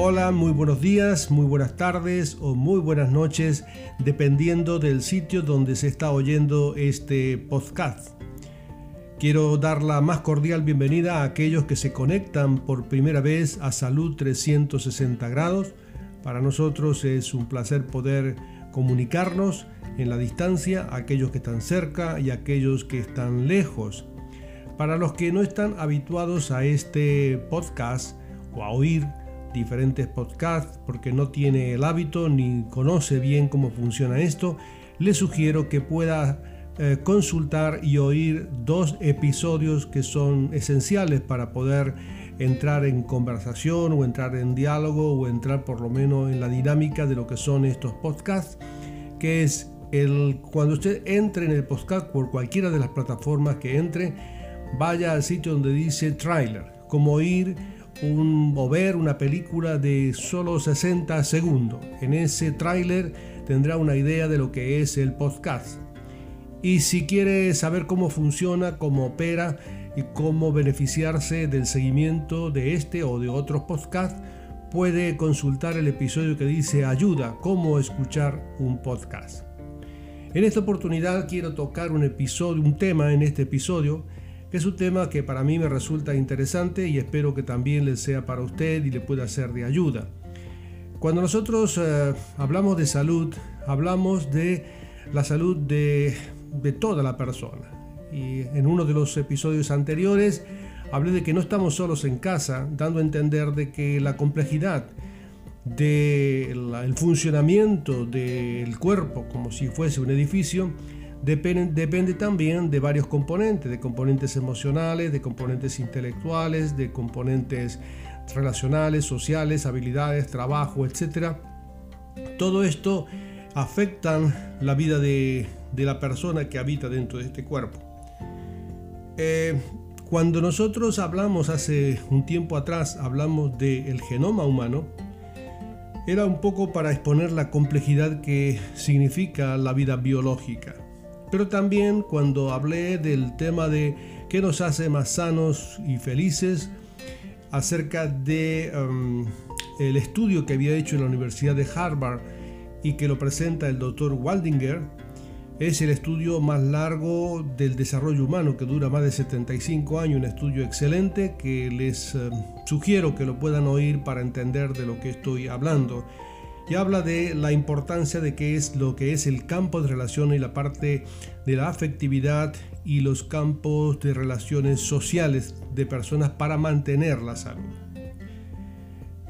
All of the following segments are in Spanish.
Hola, muy buenos días, muy buenas tardes o muy buenas noches, dependiendo del sitio donde se está oyendo este podcast. Quiero dar la más cordial bienvenida a aquellos que se conectan por primera vez a Salud 360 grados. Para nosotros es un placer poder comunicarnos en la distancia, aquellos que están cerca y aquellos que están lejos. Para los que no están habituados a este podcast o a oír diferentes podcasts porque no tiene el hábito ni conoce bien cómo funciona esto, le sugiero que pueda eh, consultar y oír dos episodios que son esenciales para poder entrar en conversación o entrar en diálogo o entrar por lo menos en la dinámica de lo que son estos podcasts, que es el cuando usted entre en el podcast por cualquiera de las plataformas que entre, vaya al sitio donde dice trailer, como ir un, o ver una película de solo 60 segundos. En ese tráiler tendrá una idea de lo que es el podcast. Y si quiere saber cómo funciona, cómo opera y cómo beneficiarse del seguimiento de este o de otros podcasts, puede consultar el episodio que dice Ayuda, cómo escuchar un podcast. En esta oportunidad quiero tocar un episodio, un tema en este episodio es un tema que para mí me resulta interesante y espero que también le sea para usted y le pueda ser de ayuda. Cuando nosotros eh, hablamos de salud, hablamos de la salud de, de toda la persona. Y en uno de los episodios anteriores hablé de que no estamos solos en casa, dando a entender de que la complejidad del funcionamiento del cuerpo como si fuese un edificio Depende, también de varios componentes, de componentes emocionales, de componentes intelectuales, de componentes relacionales, sociales, habilidades, trabajo, etc. Todo esto afectan la vida de, la persona que habita dentro de este cuerpo. Eh, cuando nosotros hablamos hace un tiempo atrás, hablamos del genoma humano, era un poco para exponer la complejidad que significa la vida biológica. Pero también cuando hablé del tema de qué nos hace más sanos y felices, acerca de um, el estudio que había hecho en la Universidad de Harvard y que lo presenta el doctor Waldinger, es el estudio más largo del desarrollo humano que dura más de 75 años, un estudio excelente que les um, sugiero que lo puedan oír para entender de lo que estoy hablando y habla de la importancia de qué es lo que es el campo de relación y la parte de la afectividad y los campos de relaciones sociales de personas para mantener la salud.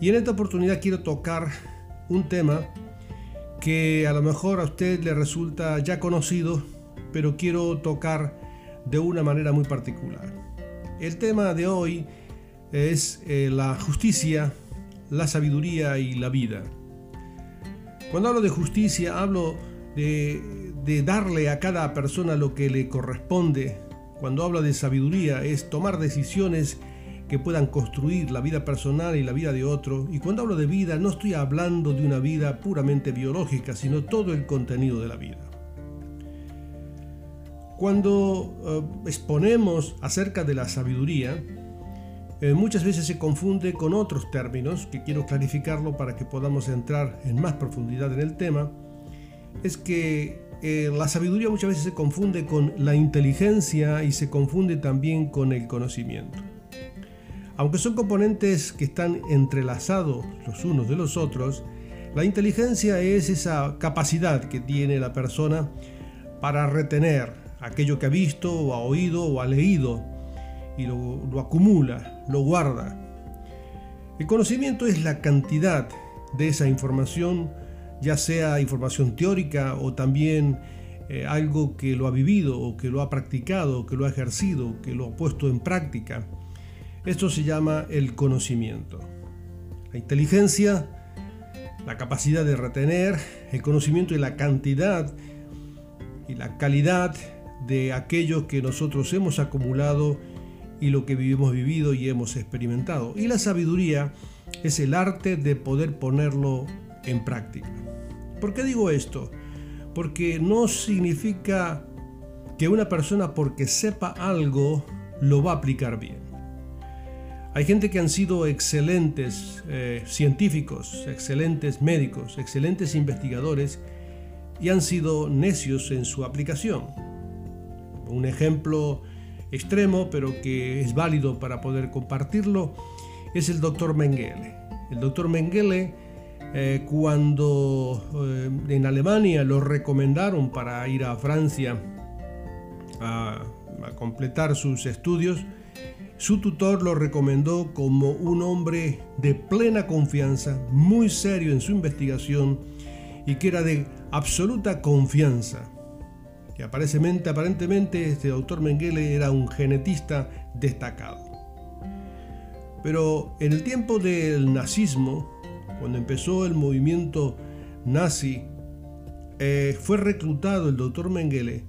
Y en esta oportunidad quiero tocar un tema que a lo mejor a usted le resulta ya conocido, pero quiero tocar de una manera muy particular. El tema de hoy es eh, la justicia, la sabiduría y la vida. Cuando hablo de justicia, hablo de, darle a cada persona lo que le corresponde. Cuando hablo de sabiduría, es tomar decisiones que puedan construir la vida personal y la vida de otro. Y cuando hablo de vida, no estoy hablando de una vida puramente biológica, sino todo el contenido de la vida. Cuando eh, exponemos acerca de la sabiduría, eh, muchas veces se confunde con otros términos que quiero clarificarlo para que podamos entrar en más profundidad en el tema. Es que eh, la sabiduría muchas veces se confunde con la inteligencia y se confunde también con el conocimiento. Aunque son componentes que están entrelazados los unos de los otros, la inteligencia es esa capacidad que tiene la persona para retener aquello que ha visto o ha oído o ha leído y lo, acumula, lo guarda. El conocimiento es la cantidad de esa información, ya sea información teórica o también eh, algo que lo ha vivido o que lo ha practicado, que lo ha ejercido, que lo ha puesto en práctica. Esto se llama el conocimiento. La inteligencia, la capacidad de retener, el conocimiento y la cantidad y la calidad de aquello que nosotros hemos acumulado y lo que hemos vivido y hemos experimentado. Y la sabiduría es el arte de poder ponerlo en práctica. ¿Por qué digo esto? Porque no significa que una persona porque sepa algo lo va a aplicar bien. Hay gente que han sido excelentes eh, científicos, excelentes médicos, excelentes investigadores y han sido necios en su aplicación. Un ejemplo extremo, pero que es válido para poder compartirlo, es el doctor Mengele. El doctor Mengele, eh, cuando eh, en Alemania lo recomendaron para ir a Francia a, a completar sus estudios, su tutor lo recomendó como un hombre de plena confianza, muy serio en su investigación y que era de absoluta confianza que aparentemente, aparentemente este doctor Mengele era un genetista destacado. Pero en el tiempo del nazismo, cuando empezó el movimiento nazi, eh, fue reclutado el doctor Mengele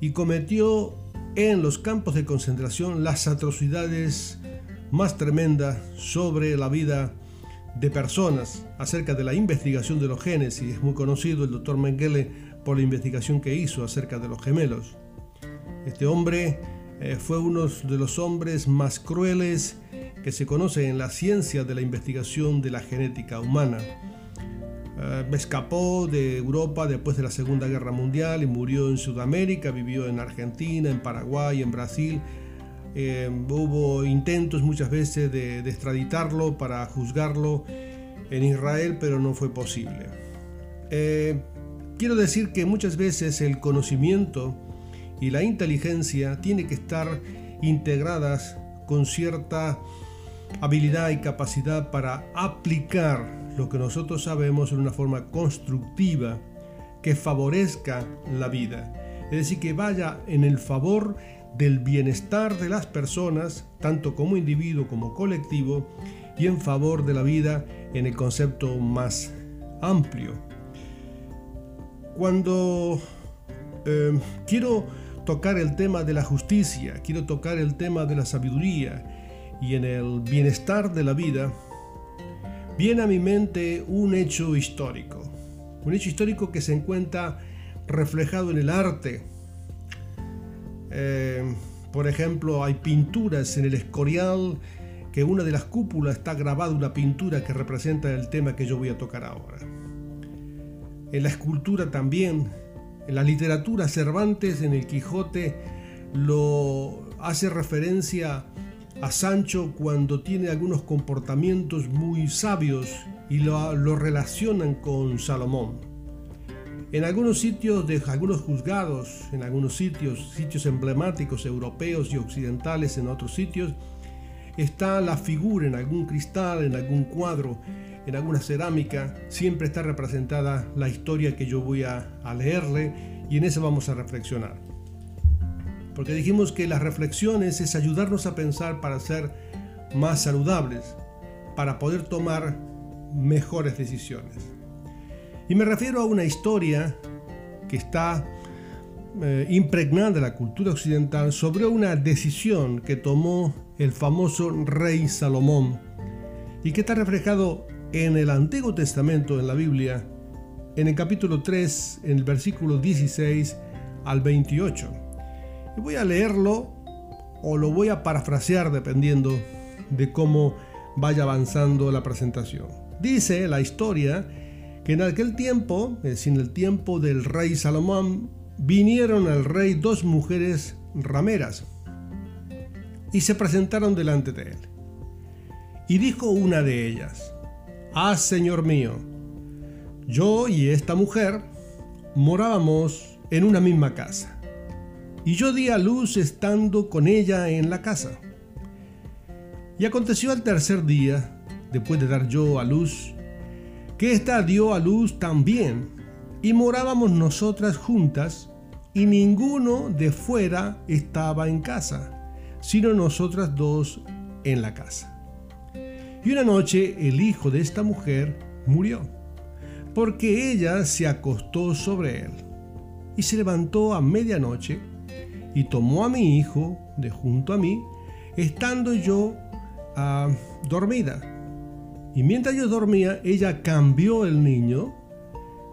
y cometió en los campos de concentración las atrocidades más tremendas sobre la vida de personas acerca de la investigación de los genes y es muy conocido el doctor Mengele por la investigación que hizo acerca de los gemelos. Este hombre eh, fue uno de los hombres más crueles que se conoce en la ciencia de la investigación de la genética humana. Eh, escapó de Europa después de la Segunda Guerra Mundial y murió en Sudamérica, vivió en Argentina, en Paraguay, en Brasil. Eh, hubo intentos muchas veces de, de extraditarlo para juzgarlo en Israel, pero no fue posible. Quiero decir que muchas veces el conocimiento y la inteligencia tienen que estar integradas con cierta habilidad y capacidad para aplicar lo que nosotros sabemos en una forma constructiva que favorezca la vida. Es decir, que vaya en el favor del bienestar de las personas, tanto como individuo como colectivo, y en favor de la vida en el concepto más amplio. Cuando em, quiero tocar el tema de la justicia, quiero tocar el tema de la sabiduría y en el bienestar de la vida, viene a mi mente un hecho histórico. Un hecho histórico que se encuentra reflejado en el arte. Em, por ejemplo, hay pinturas en el Escorial que una de las cúpulas está grabada una pintura que representa el tema que yo voy a tocar ahora en la escultura también, en la literatura Cervantes en el Quijote lo hace referencia a Sancho cuando tiene algunos comportamientos muy sabios y lo, lo relacionan con Salomón. En algunos sitios de algunos juzgados, en algunos sitios, sitios emblemáticos europeos y occidentales, en otros sitios, está la figura en algún cristal, en algún cuadro, en alguna cerámica, siempre está representada la historia que yo voy a, leerle y en eso vamos a reflexionar. Porque dijimos que las reflexiones es ayudarnos a pensar para ser más saludables, para poder tomar mejores decisiones. Y me refiero a una historia que está eh, impregnada la cultura occidental sobre una decisión que tomó el famoso rey Salomón y que está reflejado en el Antiguo Testamento, en la Biblia, en el capítulo 3, en el versículo 16 al 28. Y voy a leerlo o lo voy a parafrasear dependiendo de cómo vaya avanzando la presentación. Dice la historia que en aquel tiempo, es en el tiempo del rey Salomón, vinieron al rey dos mujeres rameras y se presentaron delante de él. Y dijo una de ellas, Ah, Señor mío, yo y esta mujer morábamos en una misma casa, y yo di a luz estando con ella en la casa. Y aconteció al tercer día, después de dar yo a luz, que ésta dio a luz también, y morábamos nosotras juntas y ninguno de fuera estaba en casa, sino nosotras dos en la casa. Y una noche el hijo de esta mujer murió, porque ella se acostó sobre él, y se levantó a medianoche, y tomó a mi hijo de junto a mí, estando yo ah, dormida. Y mientras yo dormía, ella cambió el niño,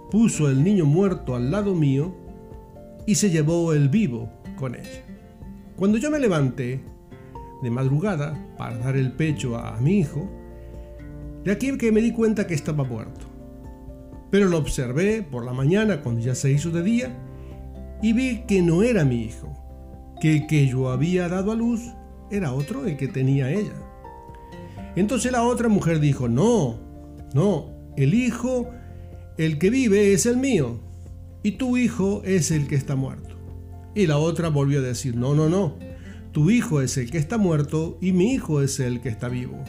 puso el niño muerto al lado mío, y se llevó el vivo con ella. Cuando yo me levanté de madrugada para dar el pecho a mi hijo, de aquí que me di cuenta que estaba muerto. Pero lo observé por la mañana cuando ya se hizo de día y vi que no era mi hijo, que el que yo había dado a luz era otro el que tenía ella. Entonces la otra mujer dijo, no, no, el hijo, el que vive es el mío y tu hijo es el que está muerto. Y la otra volvió a decir, no, no, no, tu hijo es el que está muerto y mi hijo es el que está vivo.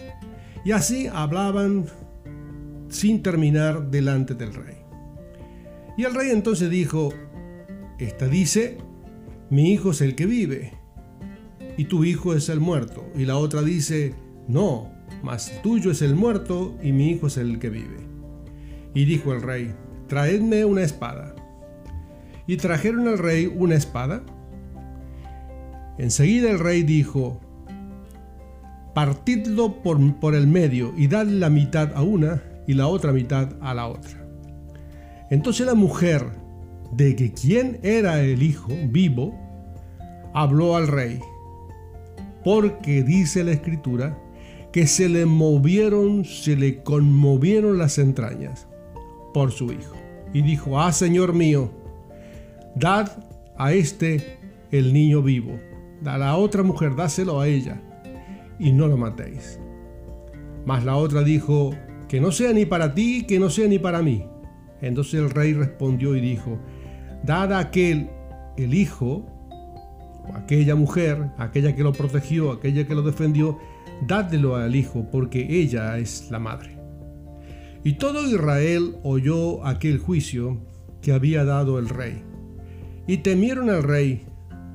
Y así hablaban sin terminar delante del rey. Y el rey entonces dijo, esta dice, mi hijo es el que vive y tu hijo es el muerto. Y la otra dice, no, mas tuyo es el muerto y mi hijo es el que vive. Y dijo el rey, traedme una espada y trajeron al rey una espada. Enseguida el rey dijo, partidlo por, por el medio y dad la mitad a una y la otra mitad a la otra. Entonces la mujer, de que quién era el hijo vivo, habló al rey, porque dice la escritura, que se le movieron, se le conmovieron las entrañas por su hijo. Y dijo, ah, Señor mío, dad a este el niño vivo, a la otra mujer, dáselo a ella, y no lo matéis. Mas la otra dijo, que no sea ni para ti, que no sea ni para mí. Entonces el rey respondió y dijo, dad a aquel el hijo, aquella mujer, aquella que lo protegió, aquella que lo defendió, dádelo al hijo, porque ella es la madre. Y todo Israel oyó aquel juicio que había dado el rey y temieron al rey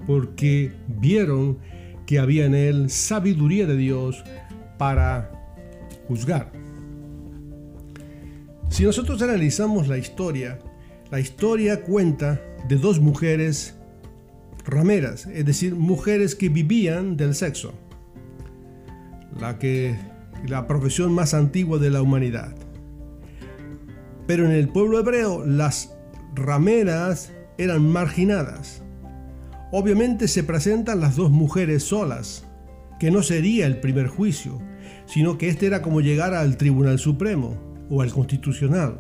porque vieron que había en él sabiduría de Dios para juzgar. Si nosotros analizamos la historia, la historia cuenta de dos mujeres rameras, es decir, mujeres que vivían del sexo, la que la profesión más antigua de la humanidad. Pero en el pueblo hebreo las rameras eran marginadas. Obviamente se presentan las dos mujeres solas, que no sería el primer juicio, sino que este era como llegar al Tribunal Supremo o al Constitucional.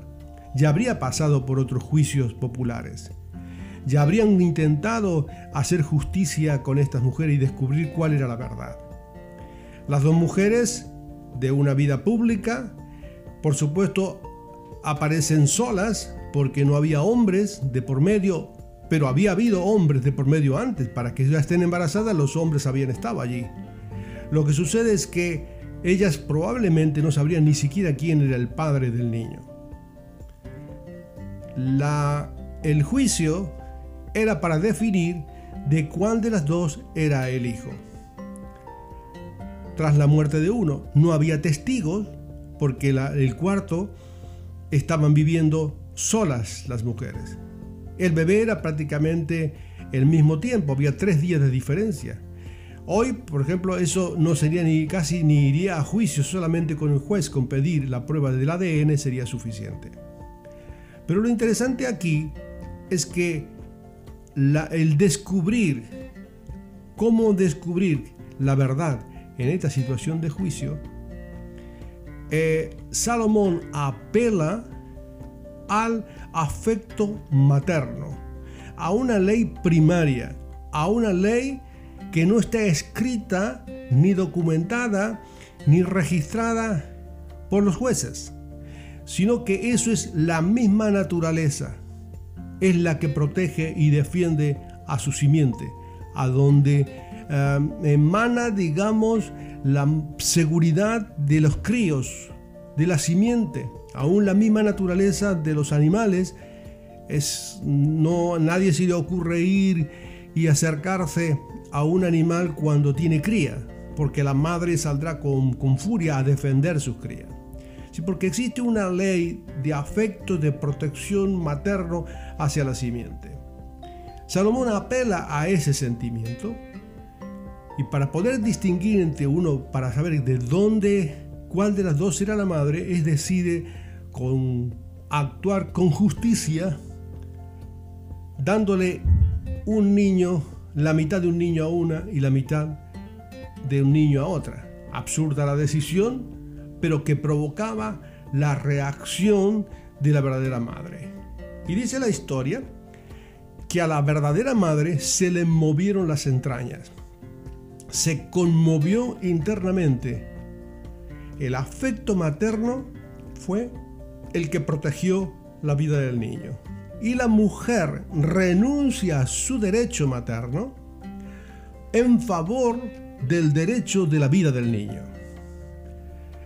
Ya habría pasado por otros juicios populares. Ya habrían intentado hacer justicia con estas mujeres y descubrir cuál era la verdad. Las dos mujeres de una vida pública, por supuesto, aparecen solas porque no había hombres de por medio, pero había habido hombres de por medio antes. Para que ya estén embarazadas, los hombres habían estado allí. Lo que sucede es que ellas probablemente no sabrían ni siquiera quién era el padre del niño. La, el juicio era para definir de cuál de las dos era el hijo. Tras la muerte de uno, no había testigos porque el cuarto estaban viviendo solas las mujeres. El bebé era prácticamente el mismo tiempo, había tres días de diferencia. Hoy, por ejemplo, eso no sería ni casi ni iría a juicio, solamente con el juez con pedir la prueba del ADN sería suficiente. Pero lo interesante aquí es que el descubrir, cómo descubrir la verdad en esta situación de juicio, eh, Salomón apela al afecto materno, a una ley primaria, a una ley que no está escrita, ni documentada, ni registrada por los jueces, sino que eso es la misma naturaleza, es la que protege y defiende a su simiente, a donde eh, emana, digamos, la seguridad de los críos, de la simiente, Aún la misma naturaleza de los animales Es, no, nadie se le ocurre ir y acercarse a un animal cuando tiene cría, porque la madre saldrá con, con furia a defender sus crías. Sí, porque existe una ley de afecto, de protección materno hacia la simiente. Salomón apela a ese sentimiento y para poder distinguir entre uno, para saber de dónde, cuál de las dos será la madre, es decide con actuar con justicia, dándole un niño, la mitad de un niño a una y la mitad de un niño a otra. Absurda la decisión, pero que provocaba la reacción de la verdadera madre. Y dice la historia que a la verdadera madre se le movieron las entrañas, se conmovió internamente. El afecto materno fue el que protegió la vida del niño. Y la mujer renuncia a su derecho materno en favor del derecho de la vida del niño.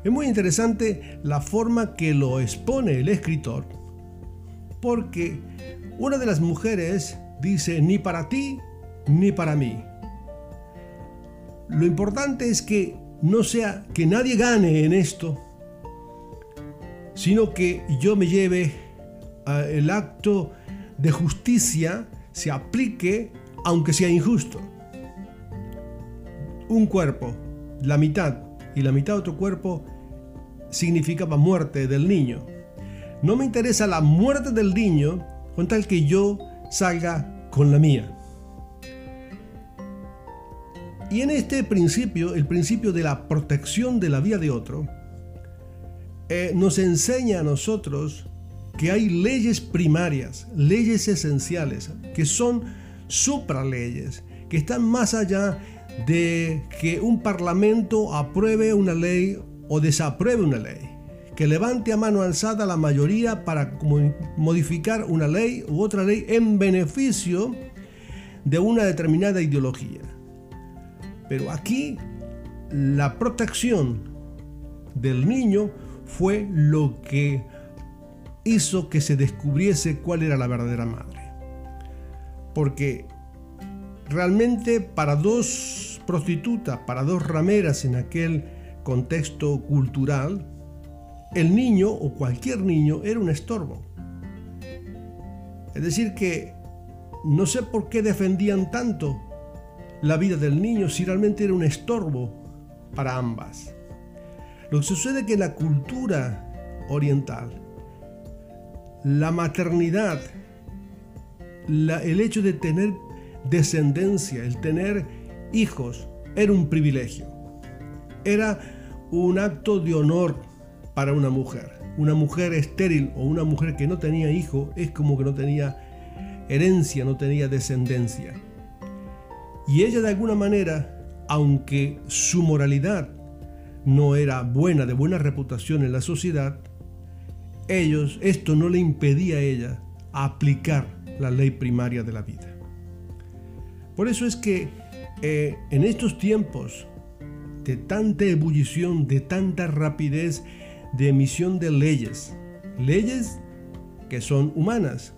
Es muy interesante la forma que lo expone el escritor, porque una de las mujeres dice, ni para ti, ni para mí. Lo importante es que no sea que nadie gane en esto, sino que yo me lleve el acto de justicia se aplique aunque sea injusto. Un cuerpo, la mitad y la mitad de otro cuerpo significaba muerte del niño. No me interesa la muerte del niño con tal que yo salga con la mía. Y en este principio, el principio de la protección de la vida de otro, eh, nos enseña a nosotros que hay leyes primarias, leyes esenciales, que son supraleyes, que están más allá de que un parlamento apruebe una ley o desapruebe una ley que levante a mano alzada la mayoría para modificar una ley u otra ley en beneficio de una determinada ideología. Pero aquí la protección del niño fue lo que hizo que se descubriese cuál era la verdadera madre. Porque realmente para dos prostitutas, para dos rameras en aquel contexto cultural, el niño o cualquier niño era un estorbo. Es decir, que no sé por qué defendían tanto la vida del niño si realmente era un estorbo para ambas. Lo que sucede es que la cultura oriental, la maternidad, el hecho de tener descendencia, el tener hijos, era un privilegio. Era un acto de honor para una mujer. Una mujer estéril o una mujer que no tenía hijo es como que no tenía herencia, no tenía descendencia. Y ella de alguna manera, aunque su moralidad no era buena, de buena reputación en la sociedad, ellos, esto no le impedía a ella aplicar la ley primaria de la vida. Por eso es que eh, en estos tiempos de tanta ebullición, de tanta rapidez de emisión de leyes, leyes que son humanas.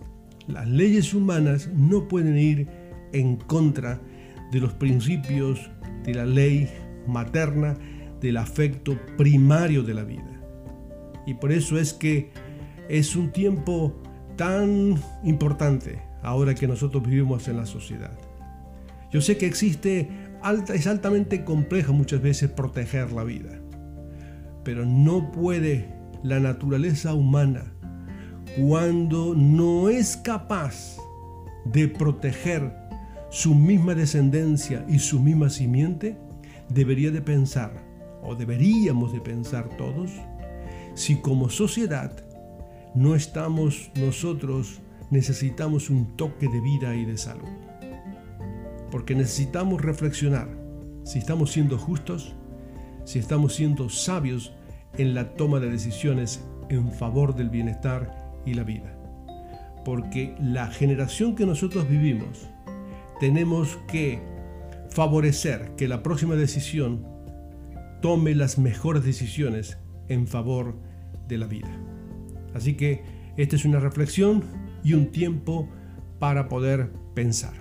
Las leyes humanas no pueden ir en contra de los principios de la ley materna, del afecto primario de la vida. Y por eso es que es un tiempo tan importante ahora que nosotros vivimos en la sociedad. Yo sé que existe, es altamente complejo muchas veces proteger la vida pero no puede la naturaleza humana cuando no es capaz de proteger su misma descendencia y su misma simiente, debería de pensar, o deberíamos de pensar todos, si como sociedad no estamos nosotros, necesitamos un toque de vida y de salud. Porque necesitamos reflexionar si estamos siendo justos, si estamos siendo sabios en la toma de decisiones en favor del bienestar y la vida. Porque la generación que nosotros vivimos tenemos que favorecer que la próxima decisión tome las mejores decisiones en favor de la vida. Así que esta es una reflexión y un tiempo para poder pensar.